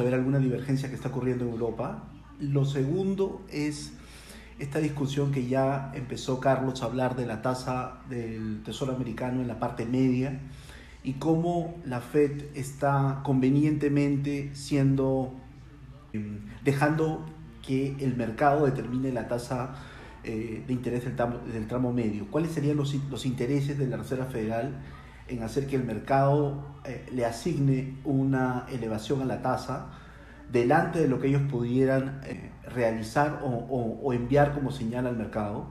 a ver alguna divergencia que está ocurriendo en Europa. Lo segundo es esta discusión que ya empezó Carlos a hablar de la tasa del Tesoro americano en la parte media y cómo la Fed está convenientemente siendo em, dejando que el mercado determine la tasa eh, de interés del tramo, medio. ¿Cuáles serían los, intereses de la Reserva Federal en hacer que el mercado eh, le asigne una elevación a la tasa delante de lo que ellos pudieran eh, realizar o, enviar como señal al mercado?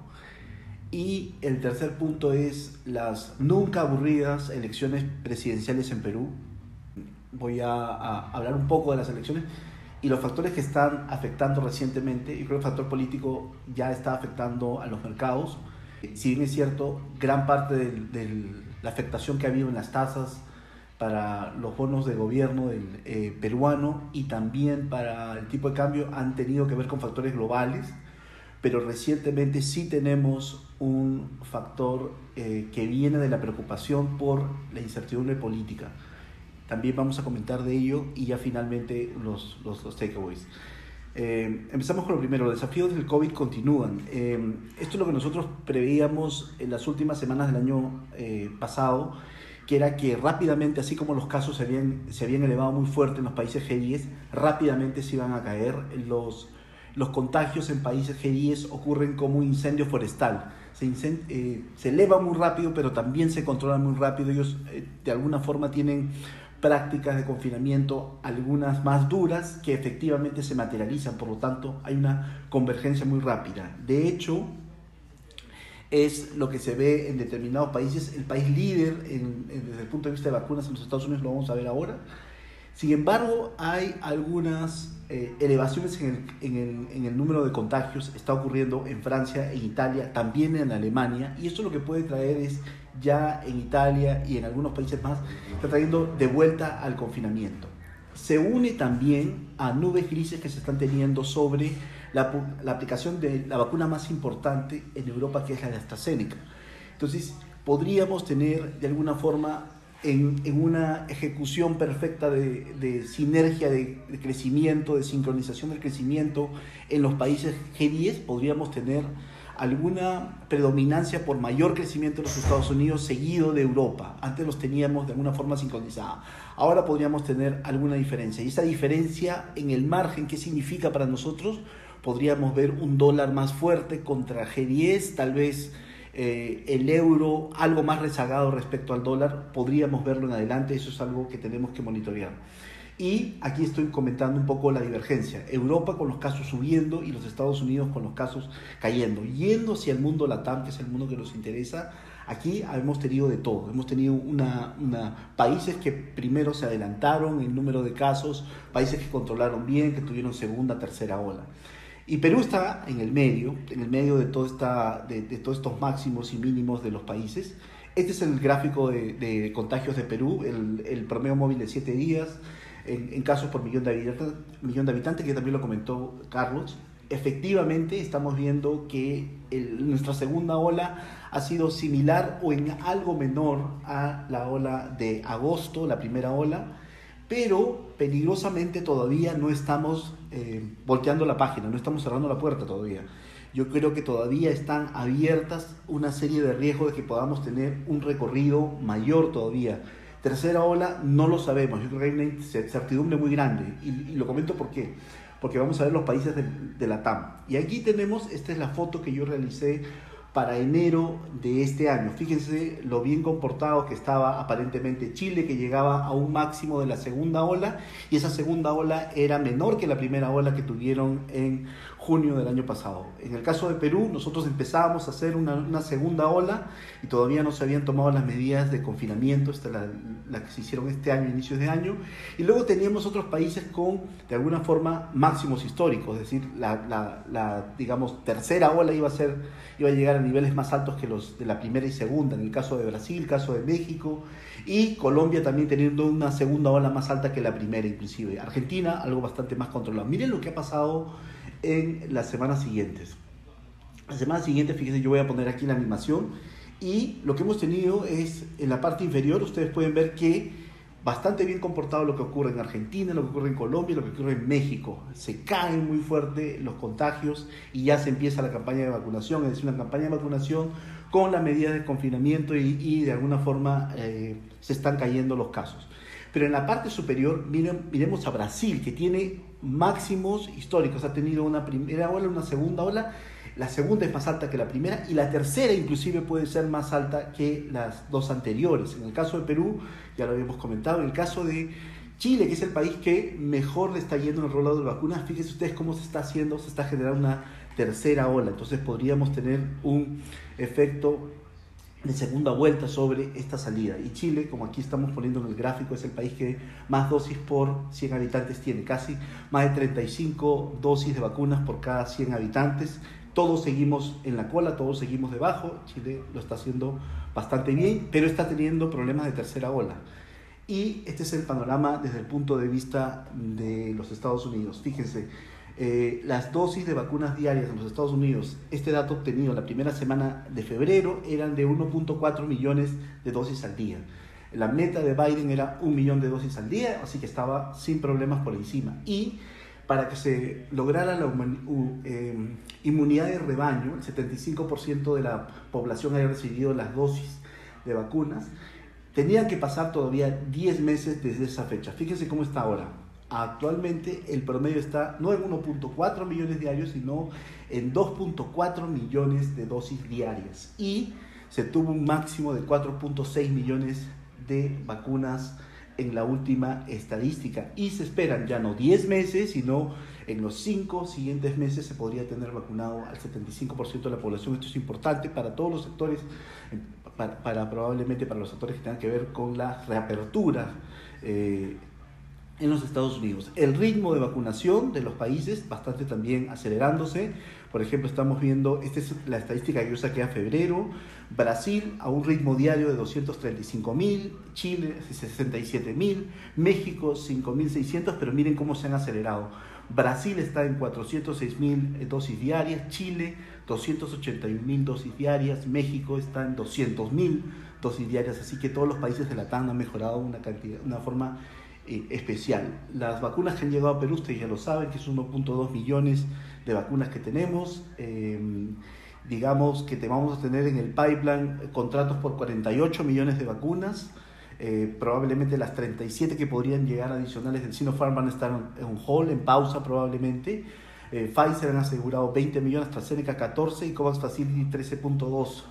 Y el tercer punto es las nunca aburridas elecciones presidenciales en Perú. Voy a, hablar un poco de las elecciones y los factores que están afectando recientemente. Yo creo que el factor político ya está afectando a los mercados. Si bien es cierto, gran parte de la afectación que ha habido en las tasas para los bonos de gobierno del, eh, peruano y también para el tipo de cambio han tenido que ver con factores globales pero recientemente sí tenemos un factor eh, que viene de la preocupación por la incertidumbre política. También vamos a comentar de ello y ya finalmente los, los, los takeaways. Eh, empezamos con lo primero, los desafíos del COVID continúan. Eh, esto es lo que nosotros preveíamos en las últimas semanas del año eh, pasado, que era que rápidamente, así como los casos se habían, se habían elevado muy fuerte en los países G10, rápidamente se iban a caer los los contagios en países G10 ocurren como un incendio forestal. Se, se eleva muy rápido, pero también se controla muy rápido. Ellos de alguna forma tienen prácticas de confinamiento, algunas más duras, que efectivamente se materializan. Por lo tanto, hay una convergencia muy rápida. De hecho, es lo que se ve en determinados países. El país líder en, desde el punto de vista de vacunas en los Estados Unidos lo vamos a ver ahora. Sin embargo, hay algunas eh, elevaciones en el, en, el, en el, número de contagios. Está ocurriendo en Francia, en Italia, también en Alemania. Y esto lo que puede traer es ya en Italia y en algunos países más, está trayendo de vuelta al confinamiento. Se une también a nubes grises que se están teniendo sobre la, la aplicación de la vacuna más importante en Europa, que es la de AstraZeneca. Entonces, podríamos tener de alguna forma en, una ejecución perfecta de, de sinergia de, de, crecimiento, de sincronización del crecimiento en los países G10, podríamos tener alguna predominancia por mayor crecimiento en los Estados Unidos seguido de Europa. Antes los teníamos de alguna forma sincronizada. Ahora podríamos tener alguna diferencia. Y esa diferencia en el margen, ¿qué significa para nosotros? Podríamos ver un dólar más fuerte contra G10, tal vez eh, el euro algo más rezagado respecto al dólar, podríamos verlo en adelante, eso es algo que tenemos que monitorear. Y aquí estoy comentando un poco la divergencia. Europa con los casos subiendo y los Estados Unidos con los casos cayendo. Yendo hacia el mundo LATAM, que es el mundo que nos interesa, aquí hemos tenido de todo. Hemos tenido una, una, países que primero se adelantaron en número de casos, países que controlaron bien, que tuvieron segunda, tercera ola. Y Perú está en el medio, en el medio de, todo esta, de, de todos estos máximos y mínimos de los países. Este es el gráfico de, de contagios de Perú, el, el, promedio móvil de 7 días, en, en, casos por millón de, habitantes, millón de habitantes, que también lo comentó Carlos. Efectivamente, estamos viendo que el, nuestra segunda ola ha sido similar o en algo menor a la ola de agosto, la primera ola pero peligrosamente todavía no estamos eh, volteando la página, no estamos cerrando la puerta todavía. Yo creo que todavía están abiertas una serie de riesgos de que podamos tener un recorrido mayor todavía. Tercera ola, no lo sabemos. Yo creo que hay una incertidumbre muy grande. Y, lo comento por qué. Porque vamos a ver los países de, de la TAM. Y aquí tenemos, esta es la foto que yo realicé para enero de este año. Fíjense lo bien comportado que estaba aparentemente Chile, que llegaba a un máximo de la segunda ola, y esa segunda ola era menor que la primera ola que tuvieron en junio del año pasado. En el caso de Perú, nosotros empezábamos a hacer una, una segunda ola y todavía no se habían tomado las medidas de confinamiento, esta la, la, que se hicieron este año, inicios de año, y luego teníamos otros países con, de alguna forma, máximos históricos, es decir, la, la, la digamos, tercera ola iba a, ser, iba a llegar a niveles más altos que los de la primera y segunda, en el caso de Brasil, el caso de México, y Colombia también teniendo una segunda ola más alta que la primera inclusive. Argentina, algo bastante más controlado. Miren lo que ha pasado en las semanas siguientes. La semana siguiente, fíjense, yo voy a poner aquí la animación y lo que hemos tenido es en la parte inferior, ustedes pueden ver que bastante bien comportado lo que ocurre en Argentina, lo que ocurre en Colombia, lo que ocurre en México. Se caen muy fuerte los contagios y ya se empieza la campaña de vacunación, es decir, una campaña de vacunación con las medidas de confinamiento y, de alguna forma eh, se están cayendo los casos. Pero en la parte superior, miren, miremos a Brasil, que tiene máximos históricos, ha tenido una primera ola, una segunda ola. La segunda es más alta que la primera y la tercera inclusive puede ser más alta que las dos anteriores. En el caso de Perú, ya lo habíamos comentado, en el caso de Chile, que es el país que mejor le está yendo en el rolado de vacunas, fíjense ustedes cómo se está haciendo, se está generando una tercera ola, entonces podríamos tener un efecto de segunda vuelta sobre esta salida. Y Chile, como aquí estamos poniendo en el gráfico, es el país que más dosis por 100 habitantes tiene, casi más de 35 dosis de vacunas por cada 100 habitantes todos seguimos en la cola, todos seguimos debajo. Chile lo está haciendo bastante bien, pero está teniendo problemas de tercera ola. Y este es el panorama desde el punto de vista de los Estados Unidos. Fíjense, eh, las dosis de vacunas diarias en los Estados Unidos, este dato obtenido la primera semana de febrero eran de 1.4 millones de dosis al día. La meta de Biden era un millón de dosis al día, así que estaba sin problemas por encima. Y para que se lograra la eh, inmunidad de rebaño, el 75% de la población haya recibido las dosis de vacunas, tenían que pasar todavía 10 meses desde esa fecha. Fíjense cómo está ahora. Actualmente el promedio está no en 1.4 millones diarios, sino en 2.4 millones de dosis diarias. Y se tuvo un máximo de 4.6 millones de vacunas en la última estadística y se esperan ya no 10 meses, sino en los 5 siguientes meses se podría tener vacunado al 75% de la población. Esto es importante para todos los sectores, para, probablemente para los sectores que tengan que ver con la reapertura. Eh, en los Estados Unidos. El ritmo de vacunación de los países bastante también acelerándose. Por ejemplo, estamos viendo, esta es la estadística que yo saqué a febrero, Brasil a un ritmo diario de 235 mil, Chile 67 mil, México 5.600, pero miren cómo se han acelerado. Brasil está en 406 mil dosis diarias, Chile 281 mil dosis diarias, México está en 200 mil dosis diarias, así que todos los países de la TAN han mejorado una cantidad, una forma eh, especial. Las vacunas que han llegado a Perú, ustedes ya lo saben, que es 1.2 millones de vacunas que tenemos. Em, digamos que te vamos a tener en el pipeline contratos por 48 millones de vacunas. Eh, probablemente las 37 que podrían llegar adicionales del Sinopharm van a estar en un hall, en pausa probablemente. Eh, Pfizer han asegurado 20 millones, AstraZeneca 14 y COVAX Facility 13.2.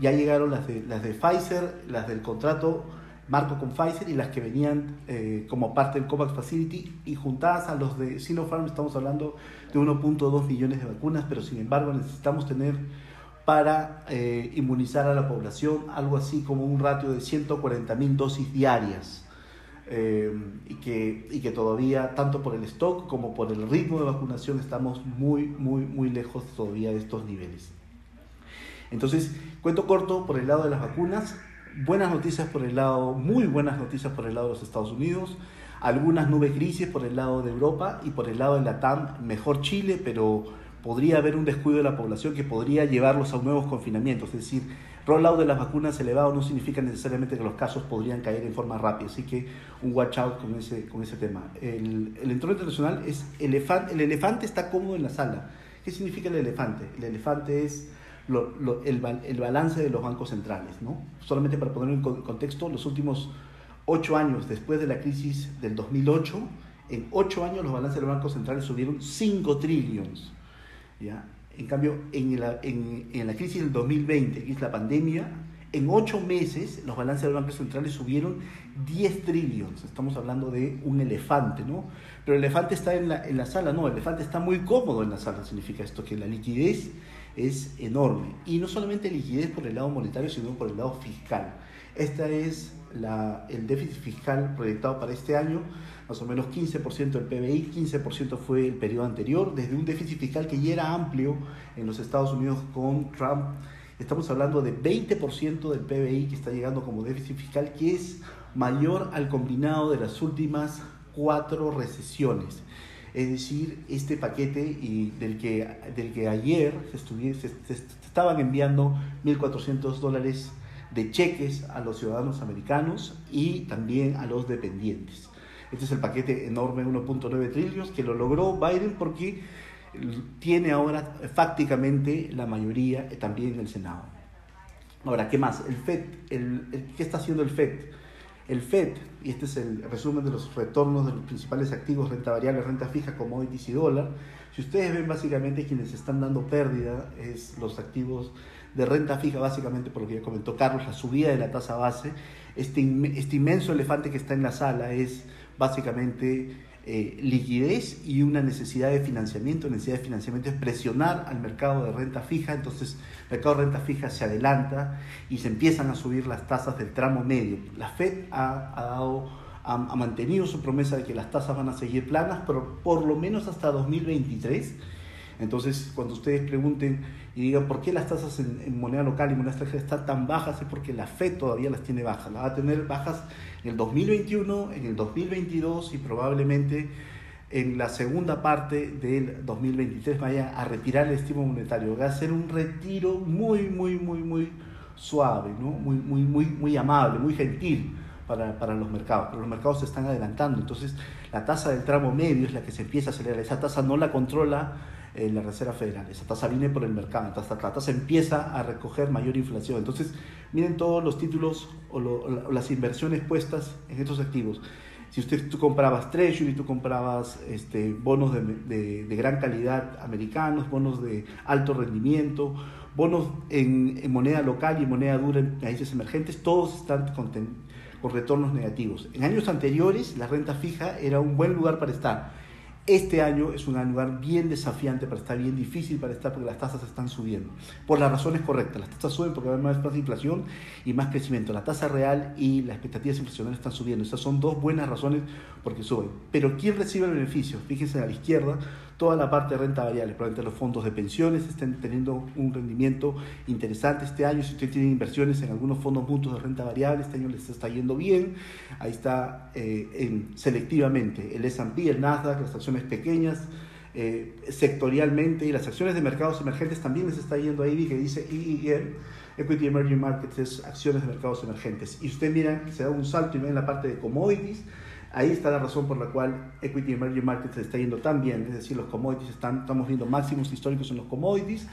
Ya llegaron las de, las de Pfizer, las del contrato marco con Pfizer y las que venían eh, como parte del COVAX Facility y juntadas a los de Sinopharm estamos hablando de 1.2 millones de vacunas, pero sin embargo necesitamos tener para eh, inmunizar a la población algo así como un ratio de 140 mil dosis diarias. Eh, y, que, y que todavía, tanto por el stock como por el ritmo de vacunación, estamos muy, muy, muy lejos todavía de estos niveles. Entonces, cuento corto por el lado de las vacunas, buenas noticias por el lado, muy buenas noticias por el lado de los Estados Unidos, algunas nubes grises por el lado de Europa y por el lado de la TAM, mejor Chile, pero podría haber un descuido de la población que podría llevarlos a nuevos confinamientos. Es decir, rollout de las vacunas elevado no significa necesariamente que los casos podrían caer en forma rápida, así que un watch out con ese, con ese tema. El, el entorno internacional es elefante, el elefante está cómodo en la sala. ¿Qué significa el elefante? El elefante es el, el, balance de los bancos centrales. ¿no? Solamente para poner en contexto, los últimos ocho años después de la crisis del 2008, en ocho años los balances de los bancos centrales subieron 5 trillones. En cambio, en la, en, en la crisis del 2020, que es la pandemia, en ocho meses los balances de los bancos centrales subieron 10 trillones. Estamos hablando de un elefante, ¿no? Pero el elefante está en la, en la sala, no, el elefante está muy cómodo en la sala. Significa esto que la liquidez es enorme. Y no solamente liquidez por el lado monetario, sino por el lado fiscal. Este es la, el déficit fiscal proyectado para este año, más o menos 15% del PBI, 15% fue el periodo anterior, desde un déficit fiscal que ya era amplio en los Estados Unidos con Trump. Estamos hablando de 20% del PBI que está llegando como déficit fiscal, que es mayor al combinado de las últimas cuatro recesiones. Es decir, este paquete y del, que, del que ayer se, se, estaban enviando 1.400 dólares de cheques a los ciudadanos americanos y también a los dependientes. Este es el paquete enorme 1.9 trillones que lo logró Biden porque tiene ahora fácticamente la mayoría también en el Senado. Ahora, ¿qué más? El FED, el, ¿qué está haciendo el FED? El FED, y este es el resumen de los retornos de los principales activos, renta variable, renta fija, commodities y dólar, si ustedes ven básicamente quienes están dando pérdida es los activos de renta fija, básicamente por lo que ya comentó Carlos, la subida de la tasa base, este, este inmenso elefante que está en la sala es básicamente eh, liquidez y una necesidad de financiamiento. Necesidad de financiamiento es presionar al mercado de renta fija, entonces el mercado de renta fija se adelanta y se empiezan a subir las tasas del tramo medio. La Fed ha, mantenido su promesa de que las tasas van a seguir planas, pero por lo menos hasta 2023. Entonces, cuando ustedes pregunten y digan por qué las tasas en, moneda local y moneda extranjera están tan bajas, es porque la Fed todavía las tiene bajas. Las va a tener bajas en el 2021, en el 2022 y probablemente en la segunda parte del 2023 vaya a retirar el estímulo monetario. Va a ser un retiro muy, muy, muy, muy suave, ¿no? muy, muy, muy, muy amable, muy gentil para, para los mercados. Pero los mercados se están adelantando. Entonces, la tasa del tramo medio es la que se empieza a acelerar. Esa tasa no la controla en la Reserva Federal. Esa tasa viene por el mercado, la tasa empieza a recoger mayor inflación. Entonces, miren todos los títulos o, las inversiones puestas en estos activos. Si usted tú comprabas Treasury, tú comprabas este, bonos de, de, gran calidad americanos, bonos de alto rendimiento, bonos en, en, moneda local y moneda dura en países emergentes, todos están con, con retornos negativos. En años anteriores, la renta fija era un buen lugar para estar este año es un lugar bien desafiante para estar, bien difícil para estar porque las tasas están subiendo. Por las razones correctas. Las tasas suben porque haber más inflación y más crecimiento. La tasa real y las expectativas inflacionarias están subiendo. Esas son dos buenas razones porque suben. Pero ¿quién recibe el beneficio? Fíjense a la izquierda, toda la parte de renta variable. Probablemente los fondos de pensiones estén teniendo un rendimiento interesante este año. Si usted tiene inversiones en algunos fondos mutuos de renta variable, este año les está yendo bien. Ahí está eh, en, selectivamente el S&P, el Nasdaq, las acciones pequeñas, eh, sectorialmente y las acciones de mercados emergentes también les está yendo ahí, que dice IEM, Equity Emerging Markets, es acciones de mercados emergentes. Y usted mira, se da un salto y ve en la parte de commodities, ahí está la razón por la cual Equity Emerging Markets está yendo tan bien, es decir, los commodities están, estamos viendo máximos históricos en los commodities,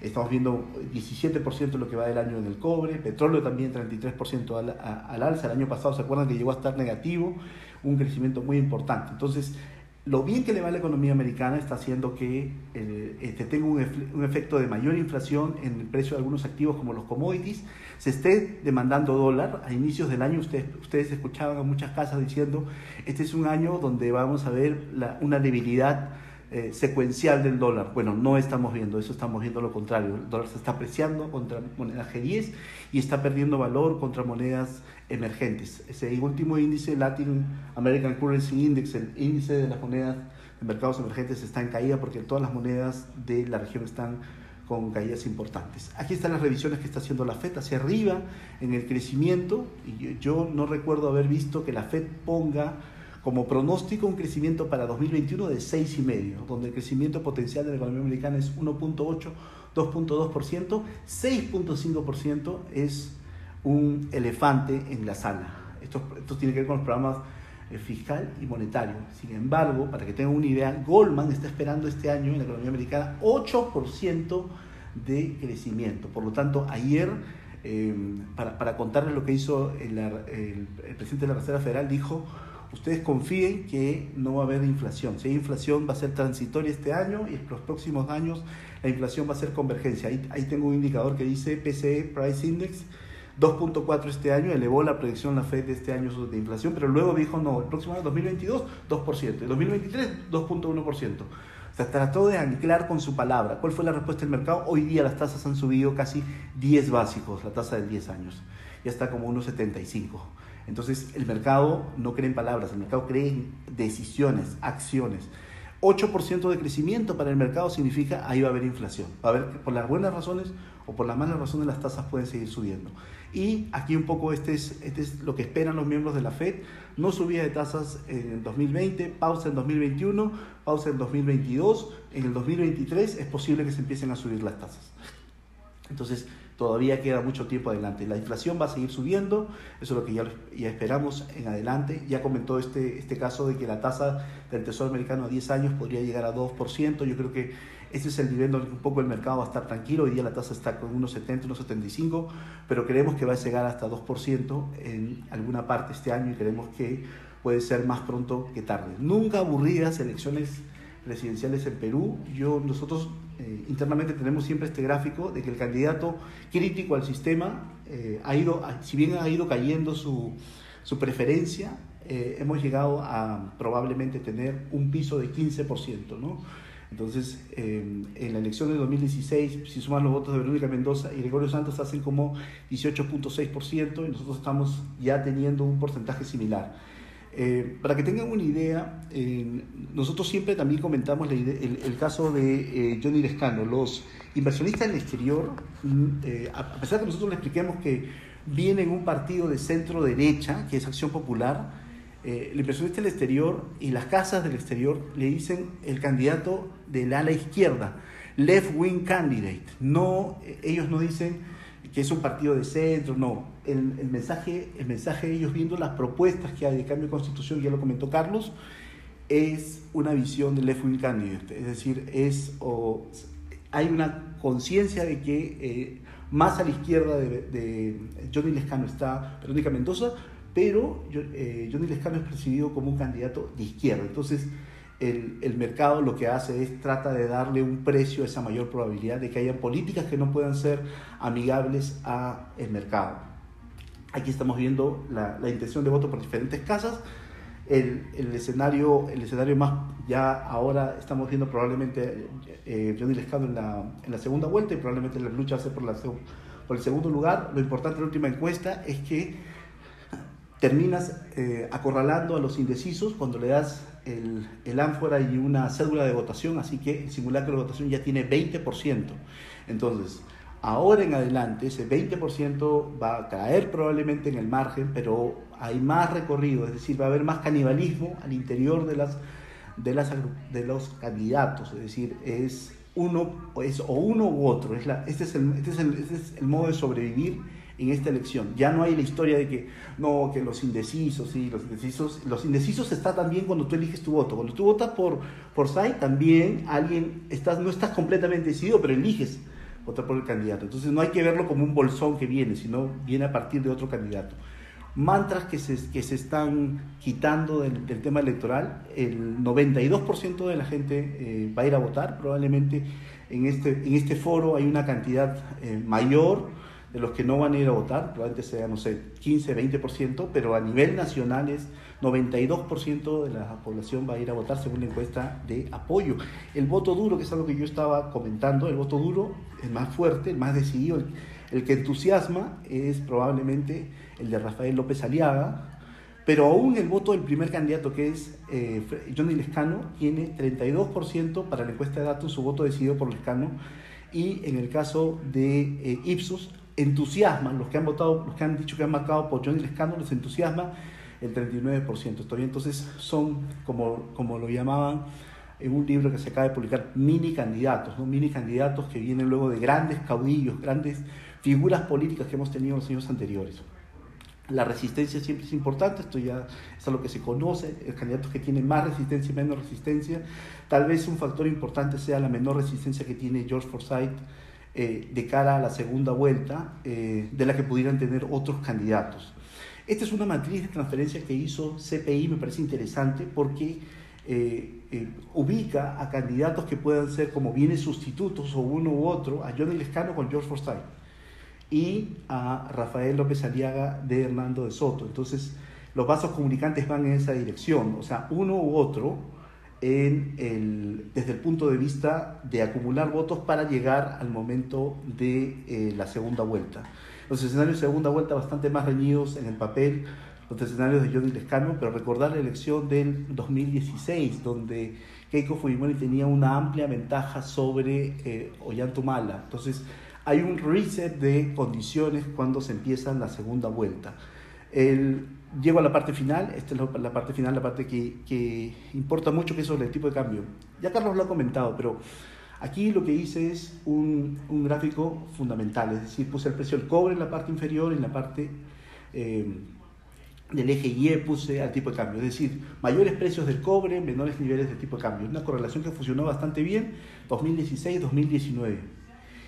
estamos viendo 17% de lo que va del año en el cobre, petróleo también 33% al, al alza, el año pasado se acuerdan que llegó a estar negativo, un crecimiento muy importante. Entonces, lo bien que le va la economía americana está haciendo que eh, este, tenga un, efecto de mayor inflación en el precio de algunos activos como los commodities, se esté demandando dólar. A inicios del año ustedes, ustedes escuchaban a muchas casas diciendo, este es un año donde vamos a ver una debilidad eh, secuencial del dólar. Bueno, no estamos viendo eso, estamos viendo lo contrario. El dólar se está apreciando contra monedas G10 y está perdiendo valor contra monedas emergentes. Ese último índice, Latin American Currency Index, el índice de las monedas de mercados emergentes, está en caída porque todas las monedas de la región están con caídas importantes. Aquí están las revisiones que está haciendo la FED hacia arriba en el crecimiento y yo no recuerdo haber visto que la FED ponga como pronóstico un crecimiento para 2021 de 6,5%, donde el crecimiento potencial de la economía americana es 1.8, 2.2%, 6.5% es un elefante en la sala. Esto, esto tiene que ver con los programas eh, fiscal y monetario. Sin embargo, para que tengan una idea, Goldman está esperando este año en la economía americana 8% de crecimiento. Por lo tanto, ayer, eh, para, para, contarles lo que hizo el, presidente de la Reserva Federal, dijo ustedes confíen que no va a haber inflación. Si hay inflación va a ser transitoria este año y en los próximos años la inflación va a ser convergencia. Ahí tengo un indicador que dice PCE Price Index 2.4 este año, elevó la predicción la Fed de este año de inflación, pero luego dijo no, el próximo año 2022 2%, el 2023 2.1%. O sea, trató de anclar con su palabra. ¿Cuál fue la respuesta del mercado? Hoy día las tasas han subido casi 10 básicos, la tasa de 10 años. Ya está como unos 75. Entonces, el mercado no cree en palabras, el mercado cree en decisiones, acciones. 8% de crecimiento para el mercado significa ahí va a haber inflación. Va a haber, por las buenas razones o por las malas razones, las tasas pueden seguir subiendo. Y aquí un poco este es, este es lo que esperan los miembros de la Fed. No subida de tasas en 2020, pausa en 2021, pausa en 2022. En el 2023 es posible que se empiecen a subir las tasas. Entonces, todavía queda mucho tiempo adelante. La inflación va a seguir subiendo, eso es lo que ya, ya esperamos en adelante. Ya comentó este, este caso de que la tasa del Tesoro americano a 10 años podría llegar a 2%. Yo creo que ese es el nivel donde un poco el mercado va a estar tranquilo. Hoy día la tasa está con unos 70, unos 75, pero creemos que va a llegar hasta 2% en alguna parte este año y creemos que puede ser más pronto que tarde. Nunca aburridas elecciones presidenciales en Perú. Yo, nosotros eh, internamente tenemos siempre este gráfico de que el candidato crítico al sistema eh, ha ido, si bien ha ido cayendo su, su preferencia, eh, hemos llegado a probablemente tener un piso de 15%, ¿no? Entonces, en la elección de 2016, si suman los votos de Verónica Mendoza y Gregorio Santos, hacen como 18.6% y nosotros estamos ya teniendo un porcentaje similar. Eh, para que tengan una idea, eh, nosotros siempre también comentamos el, caso de eh, Johnny Lescano. Los inversionistas del exterior, mm, a pesar de que nosotros le expliquemos que viene en un partido de centro derecha, que es Acción Popular, el inversionista del exterior y las casas del exterior le dicen el candidato del ala izquierda, left wing candidate. No, ellos no dicen que es un partido de centro, no. El, mensaje, el mensaje de ellos viendo las propuestas que hay de cambio de constitución, ya lo comentó Carlos, es una visión del left wing candidate, es decir, es, hay una conciencia de que eh, más a la izquierda de, de, Johnny Lescano está Verónica Mendoza, pero eh, Johnny Lescano es percibido como un candidato de izquierda. Entonces, el, mercado lo que hace es trata de darle un precio a esa mayor probabilidad de que haya políticas que no puedan ser amigables a el mercado. Aquí estamos viendo la, intención de voto por diferentes casas. El, escenario, el escenario más, ya ahora estamos viendo probablemente eh, Johnny Lescano en la, en la segunda vuelta y probablemente la lucha ser por, la, por el segundo lugar. Lo importante de la última encuesta es que terminas eh, acorralando a los indecisos cuando le das el, el, ánfora y una cédula de votación, así que el simulacro de votación ya tiene 20%. Entonces, ahora en adelante ese 20% va a caer probablemente en el margen, pero hay más recorrido, es decir, va a haber más canibalismo al interior de, las, de, las, de los candidatos, es decir, es uno, es, o uno u otro, es la, este, es el, este, es el, este es el modo de sobrevivir en esta elección. Ya no hay la historia de que, no, que los indecisos, sí, los indecisos, los indecisos está también cuando tú eliges tu voto. Cuando tú votas por, por SAI, también alguien, estás, no estás completamente decidido, pero eliges votar por el candidato. Entonces no hay que verlo como un bolsón que viene, sino viene a partir de otro candidato. Mantras que se, que se están quitando del, tema electoral, el 92% de la gente eh, va a ir a votar, probablemente en este, en este foro hay una cantidad eh, mayor de los que no van a ir a votar, probablemente sea, no sé, 15, 20%, pero a nivel nacional es 92% de la población va a ir a votar según la encuesta de apoyo. El voto duro, que es algo que yo estaba comentando, el voto duro, el más fuerte, el más decidido, el, que entusiasma es probablemente el de Rafael López Aliaga, pero aún el voto del primer candidato, que es eh, Johnny Lescano, tiene 32% para la encuesta de datos, su voto decidido por Lescano, y en el caso de eh, Ipsos, entusiasman, los que han votado, los que han dicho que han marcado por Johnny Lescano, les entusiasma el 39%. Todavía entonces son, como, como lo llamaban en un libro que se acaba de publicar, mini candidatos, ¿no? mini candidatos que vienen luego de grandes caudillos, grandes figuras políticas que hemos tenido en los años anteriores. La resistencia siempre es importante, esto ya es lo que se conoce, el candidato que tiene más resistencia y menos resistencia. Tal vez un factor importante sea la menor resistencia que tiene George Forsyth eh, de cara a la segunda vuelta eh, de la que pudieran tener otros candidatos. Esta es una matriz de transferencia que hizo CPI, me parece interesante porque eh, ubica a candidatos que puedan ser como bienes sustitutos o uno u otro, a Johnny Lescano con George Forsyth y a Rafael López Aliaga de Hernando de Soto. Entonces, los vasos comunicantes van en esa dirección, o sea, uno u otro desde el punto de vista de acumular votos para llegar al momento de eh, la segunda vuelta. Los escenarios de segunda vuelta bastante más reñidos en el papel, los escenarios de Johnny Lescano, pero recordar la elección del 2016, donde Keiko Fujimori tenía una amplia ventaja sobre eh, Ollantumala. Entonces, hay un reset de condiciones cuando se empieza la segunda vuelta. El, llego a la parte final, esta es la parte final, la parte que, que importa mucho, que es sobre el tipo de cambio. Ya Carlos lo ha comentado, pero Aquí lo que hice es un, un, gráfico fundamental, es decir, puse el precio del cobre en la parte inferior en la parte eh, del eje Y puse al tipo de cambio, es decir, mayores precios del cobre, menores niveles de tipo de cambio. Una correlación que funcionó bastante bien 2016-2019.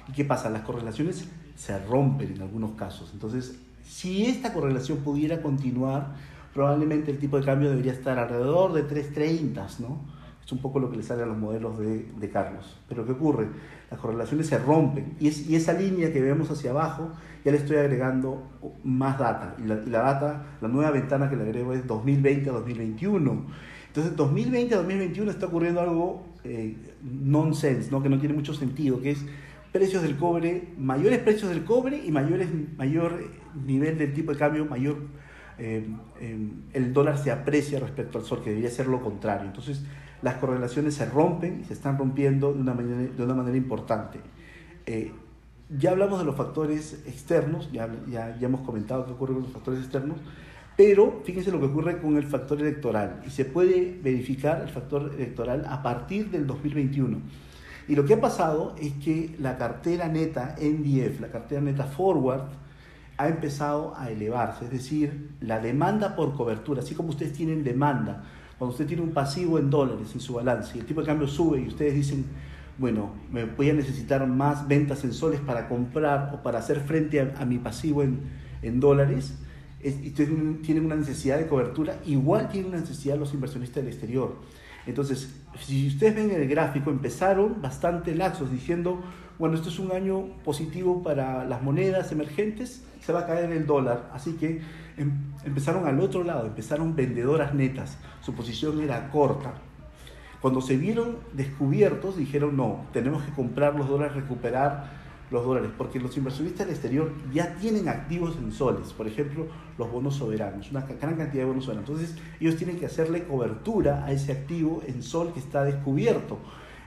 ¿Y qué pasa? Las correlaciones se rompen en algunos casos. Entonces, si esta correlación pudiera continuar, probablemente el tipo de cambio debería estar alrededor de 3.30, ¿no? Es un poco lo que le sale a los modelos de, de Carlos. Pero ¿qué ocurre? Las correlaciones se rompen y, es, y, esa línea que vemos hacia abajo ya le estoy agregando más data. Y la, y la data, la nueva ventana que le agrego es 2020 a 2021. Entonces, 2020 a 2021 está ocurriendo algo eh, nonsense, ¿no? que no tiene mucho sentido, que es precios del cobre, mayores precios del cobre y mayores, mayor nivel del tipo de cambio, mayor eh, eh, el dólar se aprecia respecto al sol, que debería ser lo contrario. Entonces, las correlaciones se rompen y se están rompiendo de una manera, de una manera importante. Eh, ya hablamos de los factores externos, ya, ya, ya hemos comentado qué ocurre con los factores externos, pero fíjense lo que ocurre con el factor electoral y se puede verificar el factor electoral a partir del 2021. Y lo que ha pasado es que la cartera neta NDF, la cartera neta forward, ha empezado a elevarse, es decir, la demanda por cobertura, así como ustedes tienen demanda, cuando usted tiene un pasivo en dólares en su balance y el tipo de cambio sube y ustedes dicen, bueno, me voy a necesitar más ventas en soles para comprar o para hacer frente a, mi pasivo en, dólares, y tienen una necesidad de cobertura, igual tienen una necesidad los inversionistas del exterior. Entonces, si ustedes ven el gráfico, empezaron bastante laxos diciendo, bueno, esto es un año positivo para las monedas emergentes, se va a caer el dólar. Así que em, empezaron al otro lado, empezaron vendedoras netas, su posición era corta. Cuando se vieron descubiertos, dijeron, no, tenemos que comprar los dólares, recuperar los dólares, porque los inversionistas del exterior ya tienen activos en soles, por ejemplo, los bonos soberanos, una gran cantidad de bonos soberanos. Entonces, ellos tienen que hacerle cobertura a ese activo en sol que está descubierto.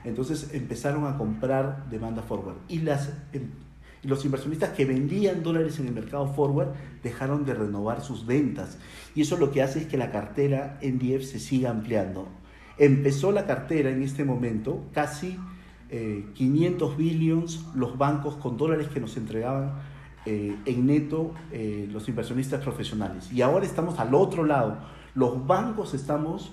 Entonces, empezaron a comprar demanda forward. Y, las, em, los inversionistas que vendían dólares en el mercado forward dejaron de renovar sus ventas. Y eso lo que hace es que la cartera NDF se siga ampliando. Empezó la cartera en este momento casi 500 eh, billions los bancos con dólares que nos entregaban eh, en neto eh, los inversionistas profesionales. Y ahora estamos al otro lado. Los bancos estamos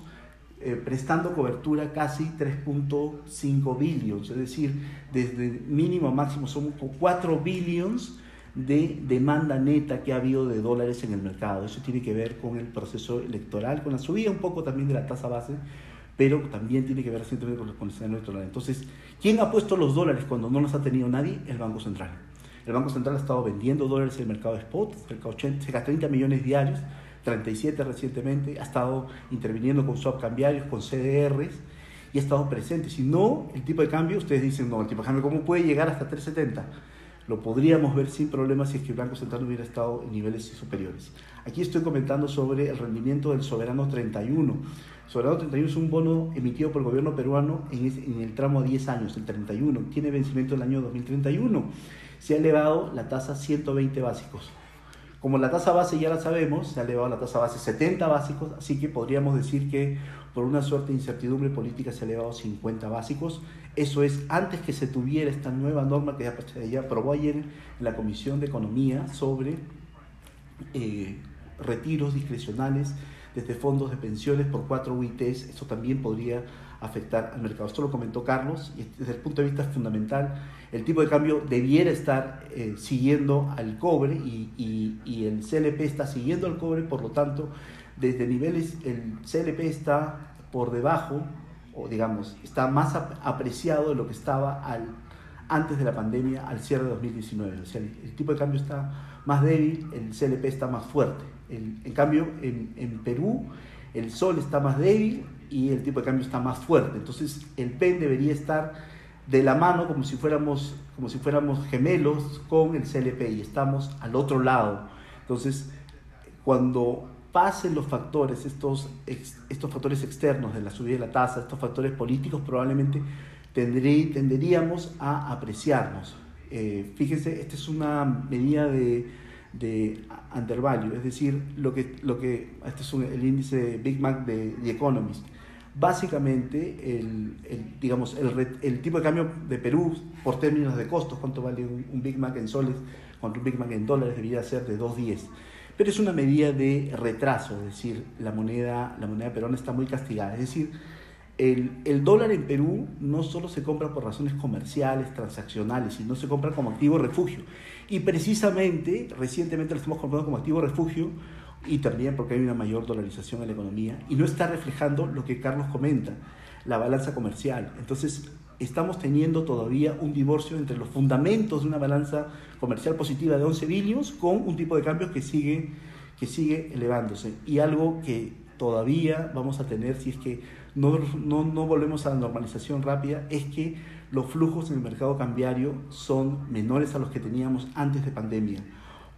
prestando cobertura casi 3.5 billions, es decir, desde mínimo a máximo son 4 billions de demanda neta que ha habido de dólares en el mercado. Eso tiene que ver con el proceso electoral, con la subida un poco también de la tasa base, pero también tiene que ver recientemente con el escenario electoral. Entonces, ¿quién ha puesto los dólares cuando no los ha tenido nadie? El Banco Central. El Banco Central ha estado vendiendo dólares en el mercado de spot, cerca de 30 millones diarios, 37 recientemente, ha estado interviniendo con swap cambiarios, con CDRs y ha estado presente. Si no, el tipo de cambio, ustedes dicen, no, el tipo de cambio, ¿cómo puede llegar hasta 370? Lo podríamos ver sin problemas si es que el Banco Central hubiera estado en niveles superiores. Aquí estoy comentando sobre el rendimiento del Soberano 31. Soberano 31 es un bono emitido por el gobierno peruano en, el tramo a 10 años, el 31. Tiene vencimiento el año 2031. Se ha elevado la tasa 120 básicos. Como la tasa base ya la sabemos, se ha elevado la tasa base 70 básicos, así que podríamos decir que por una suerte de incertidumbre política se ha elevado 50 básicos. Eso es antes que se tuviera esta nueva norma que ya, aprobó ayer en la Comisión de Economía sobre eh, retiros discrecionales desde fondos de pensiones por cuatro UITs, eso también podría afectar al mercado. Esto lo comentó Carlos y desde el punto de vista fundamental, el tipo de cambio debiera estar eh, siguiendo al cobre y, y, el CLP está siguiendo al cobre, por lo tanto, desde niveles, el CLP está por debajo, o digamos, está más apreciado de lo que estaba al, antes de la pandemia, al cierre de 2019. O sea, el tipo de cambio está más débil, el CLP está más fuerte. En cambio, en, en, Perú el sol está más débil y el tipo de cambio está más fuerte. Entonces el PEN debería estar de la mano como si fuéramos, como si fuéramos gemelos con el CLP y estamos al otro lado. Entonces, cuando pasen los factores, estos, estos factores externos de la subida de la tasa, estos factores políticos, probablemente tenderíamos a apreciarnos. Eh, fíjense, esta es una medida de de undervalue, es decir, lo que, lo que este es el índice Big Mac de The Economist. básicamente el, digamos, el, tipo de cambio de Perú por términos de costos, cuánto vale un, Big Mac en soles, cuánto un Big Mac en dólares debería ser de 2.10. Pero es una medida de retraso, es decir, la moneda, la moneda peruana está muy castigada. Es decir, el, el, dólar en Perú no solo se compra por razones comerciales, transaccionales, sino se compra como activo refugio. Y precisamente, recientemente lo estamos comprando como activo refugio y también porque hay una mayor dolarización en la economía y no está reflejando lo que Carlos comenta, la balanza comercial. Entonces, estamos teniendo todavía un divorcio entre los fundamentos de una balanza comercial positiva de 11 billones con un tipo de cambio que sigue, que sigue elevándose y algo que todavía vamos a tener si es que no, no, no volvemos a la normalización rápida, es que los flujos en el mercado cambiario son menores a los que teníamos antes de pandemia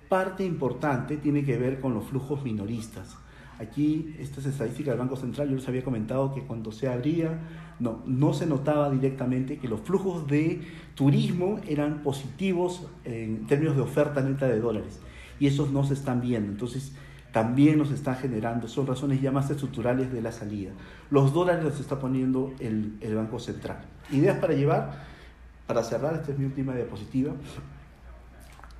parte importante tiene que ver con los flujos minoristas. Aquí, esta es estadística del Banco Central, yo les había comentado que cuando se abría, no, no se notaba directamente que los flujos de turismo eran positivos en términos de oferta neta de dólares. Y esos no se están viendo. Entonces, también nos están generando, son razones ya más estructurales de la salida. Los dólares los está poniendo el, el Banco Central. Ideas para llevar, para cerrar, esta es mi última diapositiva.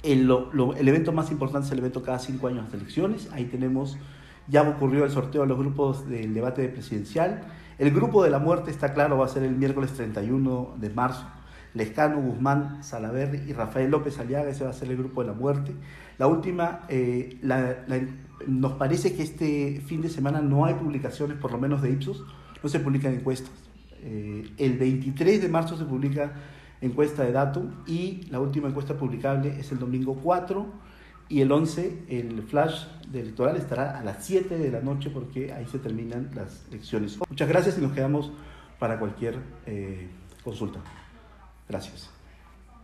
El, el, evento más importante es el evento cada cinco años de elecciones. Ahí tenemos, ya ocurrió el sorteo de los grupos del debate presidencial. El grupo de la muerte está claro, va a ser el miércoles 31 de marzo. Lescano, Guzmán, Salaverri y Rafael López Aliaga, ese va a ser el grupo de la muerte. La última, eh, nos parece que este fin de semana no hay publicaciones, por lo menos de Ipsos, no se publican encuestas. Eh, el 23 de marzo se publica encuesta de Datum y la última encuesta publicable es el domingo 4 y el 11 el flash electoral estará a las 7 de la noche porque ahí se terminan las elecciones. Muchas gracias y nos quedamos para cualquier eh, consulta. Gracias.